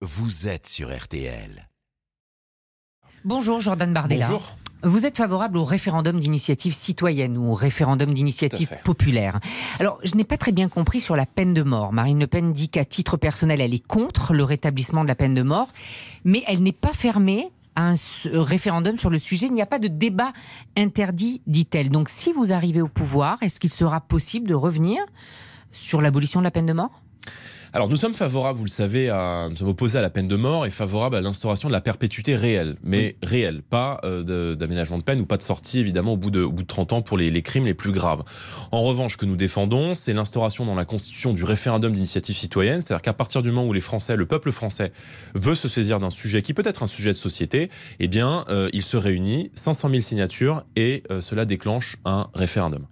vous êtes sur RTL. Bonjour Jordan Bardella. Bonjour. Vous êtes favorable au référendum d'initiative citoyenne ou au référendum d'initiative populaire. Alors, je n'ai pas très bien compris sur la peine de mort. Marine Le Pen dit qu'à titre personnel, elle est contre le rétablissement de la peine de mort, mais elle n'est pas fermée à un s- référendum sur le sujet. Il n'y a pas de débat interdit, dit-elle. Donc, si vous arrivez au pouvoir, est-ce qu'il sera possible de revenir sur l'abolition de la peine de mort? Alors nous sommes favorables, vous le savez, à, nous sommes opposés à la peine de mort et favorables à l'instauration de la perpétuité réelle, mais réelle, pas euh, d'aménagement de peine ou pas de sortie évidemment au bout de, au bout de 30 ans pour les, les crimes les plus graves. En revanche, ce que nous défendons, c'est l'instauration dans la Constitution du référendum d'initiative citoyenne, c'est-à-dire qu'à partir du moment où les Français, le peuple français, veut se saisir d'un sujet qui peut être un sujet de société, eh bien, euh, il se réunit, 500 000 signatures et euh, cela déclenche un référendum.